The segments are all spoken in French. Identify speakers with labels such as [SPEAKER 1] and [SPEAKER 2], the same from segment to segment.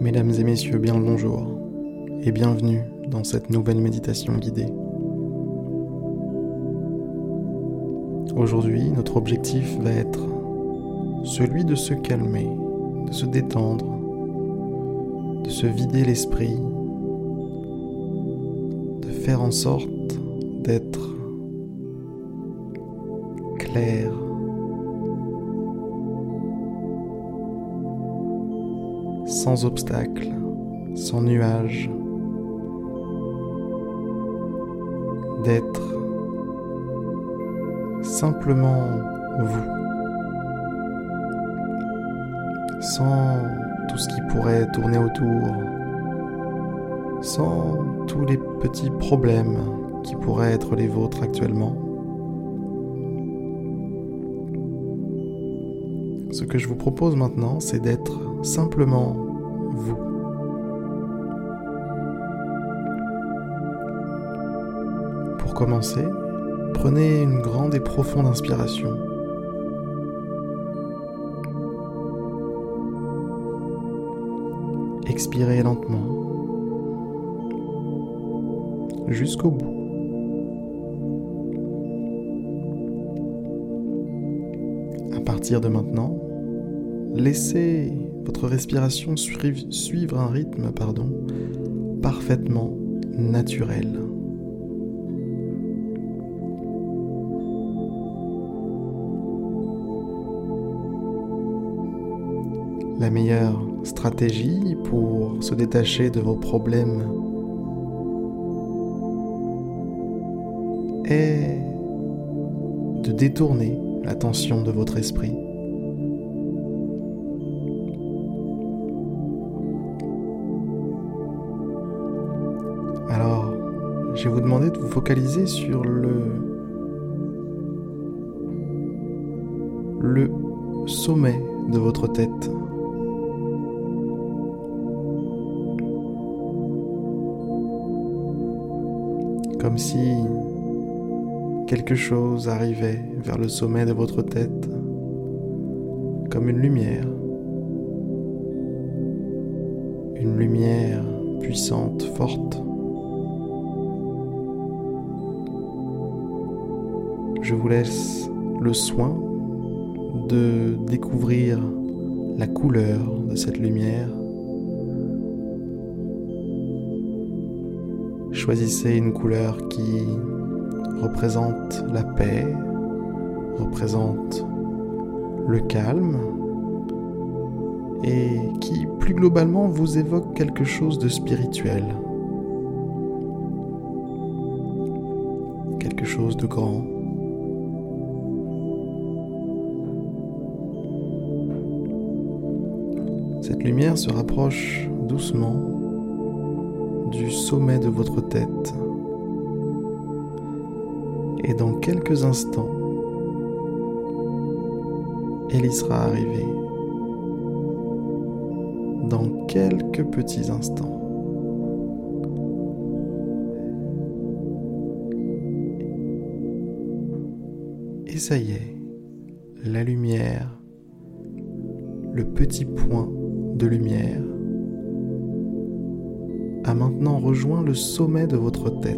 [SPEAKER 1] Mesdames et messieurs, bien le bonjour et bienvenue dans cette nouvelle méditation guidée. Aujourd'hui, notre objectif va être celui de se calmer, de se détendre, de se vider l'esprit, de faire en sorte d'être clair, sans obstacle, sans nuages, d'être simplement vous, sans tout ce qui pourrait tourner autour, sans tous les petits problèmes qui pourraient être les vôtres actuellement. Ce que je vous propose maintenant, c'est d'être simplement Pour commencer, prenez une grande et profonde inspiration. Expirez lentement jusqu'au bout. À partir de maintenant, Laissez votre respiration suivre un rythme pardon, parfaitement naturel. La meilleure stratégie pour se détacher de vos problèmes est de détourner l'attention de votre esprit je vais vous demander de vous focaliser sur le, le sommet de votre tête. Comme si quelque chose arrivait vers le sommet de votre tête, comme une lumière. Une lumière puissante, forte. Je vous laisse le soin de découvrir la couleur de cette lumière. Choisissez une couleur qui représente la paix, représente le calme et qui plus globalement vous évoque quelque chose de spirituel, quelque chose de grand. Lumière se rapproche doucement du sommet de votre tête. Et dans quelques instants, elle y sera arrivée. Dans quelques petits instants. Et ça y est, la lumière, le petit point lumière a maintenant rejoint le sommet de votre tête.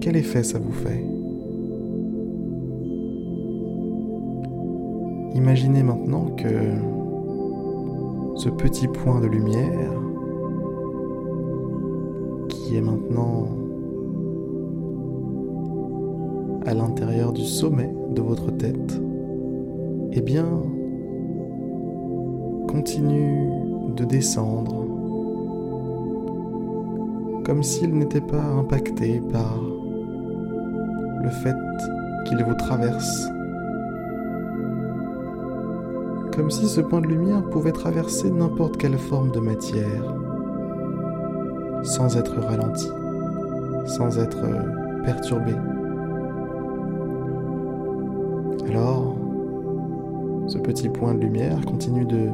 [SPEAKER 1] Quel effet ça vous fait? Imaginez maintenant que ce petit point de lumière qui est maintenant à l'intérieur du sommet de votre tête, eh bien, continue de descendre comme s'il n'était pas impacté par le fait qu'il vous traverse. Comme si ce point de lumière pouvait traverser n'importe quelle forme de matière sans être ralenti, sans être perturbé. Ce petit point de lumière continue de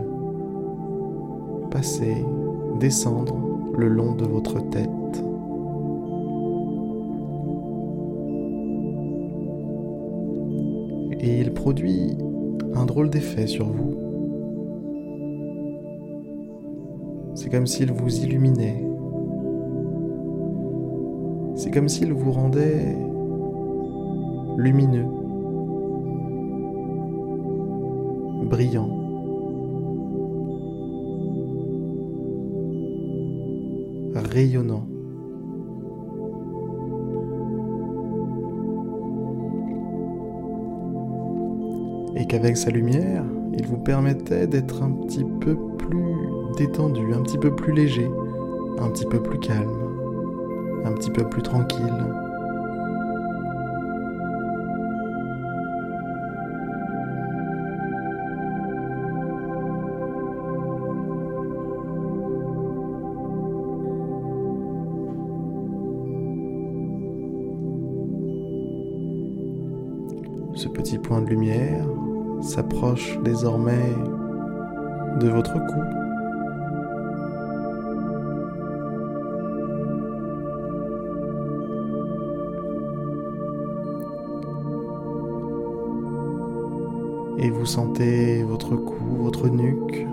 [SPEAKER 1] passer, descendre le long de votre tête. et il produit un drôle d'effet sur vous. C'est comme s'il vous illuminait. C'est comme s'il vous rendait lumineux, brillant. rayonnant. Et qu'avec sa lumière, il vous permettait d'être un petit peu plus détendu, un petit peu plus léger, un petit peu plus calme, un petit peu plus tranquille. S'approche désormais de votre cou. Et vous sentez votre cou, votre nuque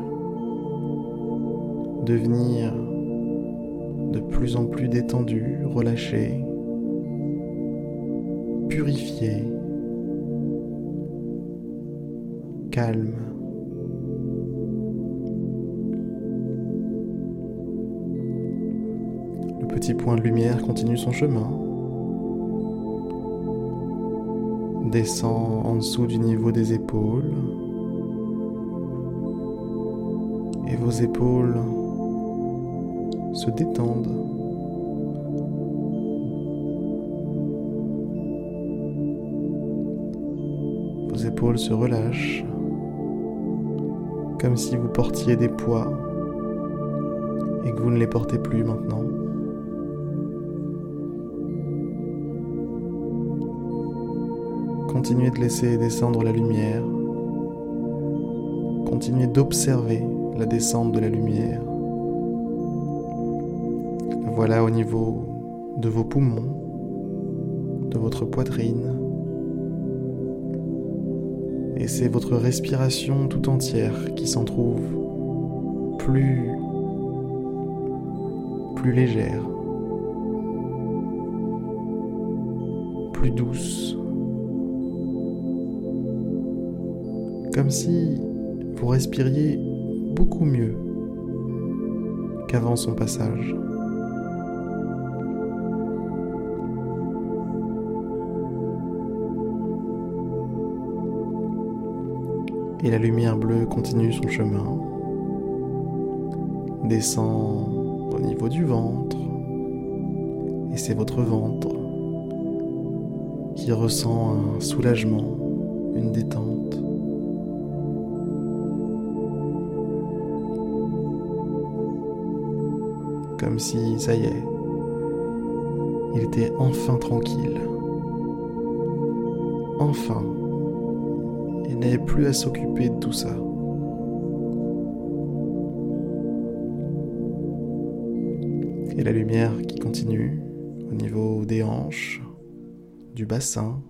[SPEAKER 1] devenir de plus en plus détendu, relâché, purifié. Calme. Le petit point de lumière continue son chemin, descend en dessous du niveau des épaules, et vos épaules se détendent. Vos épaules se relâchent comme si vous portiez des poids et que vous ne les portez plus maintenant. Continuez de laisser descendre la lumière. Continuez d'observer la descente de la lumière. Voilà au niveau de vos poumons, de votre poitrine, et c'est votre respiration tout entière qui s'en trouve plus plus légère, plus douce, comme si vous respiriez beaucoup mieux qu'avant son passage. Et la lumière bleue continue son chemin, descend au niveau du ventre, et c'est votre ventre qui ressent un soulagement, une détente. Comme si, ça y est, il était enfin tranquille. Enfin il n'avait plus à s'occuper de tout ça. Et la lumière qui continue au niveau des hanches, du bassin.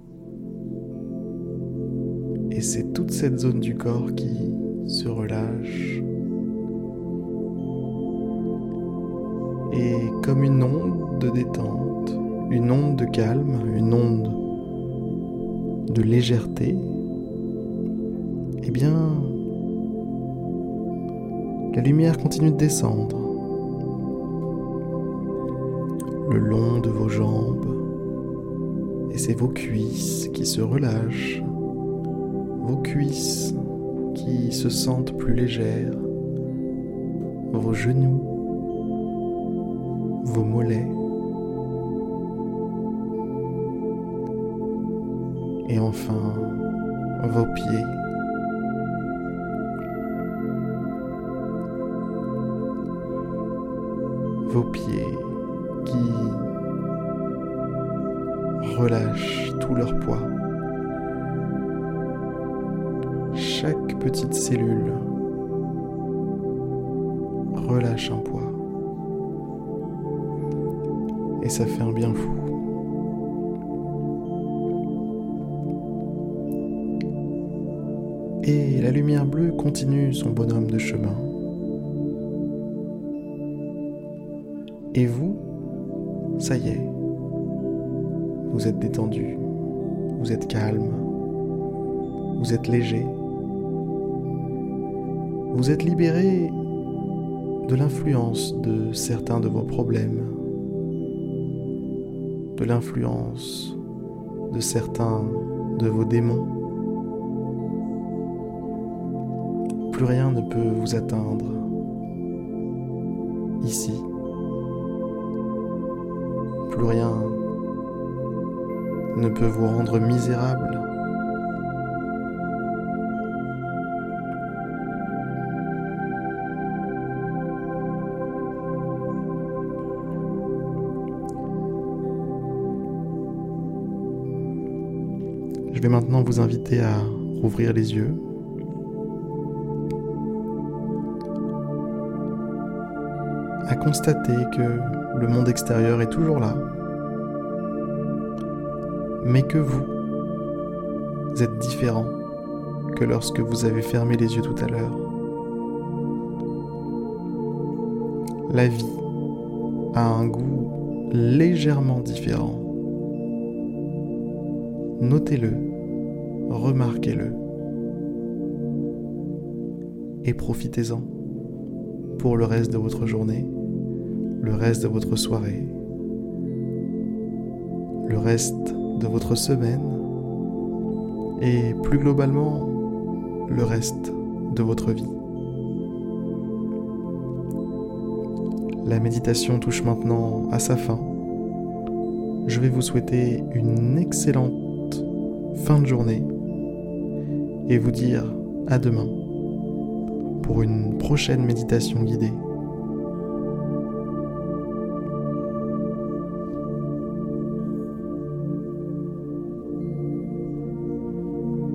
[SPEAKER 1] Et c'est toute cette zone du corps qui se relâche. Et comme une onde de détente, une onde de calme, une onde de légèreté, eh bien, la lumière continue de descendre le long de vos jambes et c'est vos cuisses qui se relâchent, vos cuisses qui se sentent plus légères, vos genoux, vos mollets. Et enfin, vos pieds. Vos pieds qui relâchent tout leur poids. Chaque petite cellule relâche un poids. Et ça fait un bien fou. Et la lumière bleue continue son bonhomme de chemin. Et vous, ça y est, vous êtes détendu, vous êtes calme, vous êtes léger, vous êtes libéré de l'influence de certains de vos problèmes, de l'influence de certains de vos démons. Plus rien ne peut vous atteindre ici. Plus rien ne peut vous rendre misérable. Je vais maintenant vous inviter à rouvrir les yeux. À constater que le monde extérieur est toujours là, mais que vous êtes différent que lorsque vous avez fermé les yeux tout à l'heure. La vie a un goût légèrement différent. Notez-le, remarquez-le et profitez-en pour le reste de votre journée, le reste de votre soirée, le reste de votre semaine et plus globalement le reste de votre vie. La méditation touche maintenant à sa fin. Je vais vous souhaiter une excellente fin de journée et vous dire à demain pour une prochaine méditation guidée.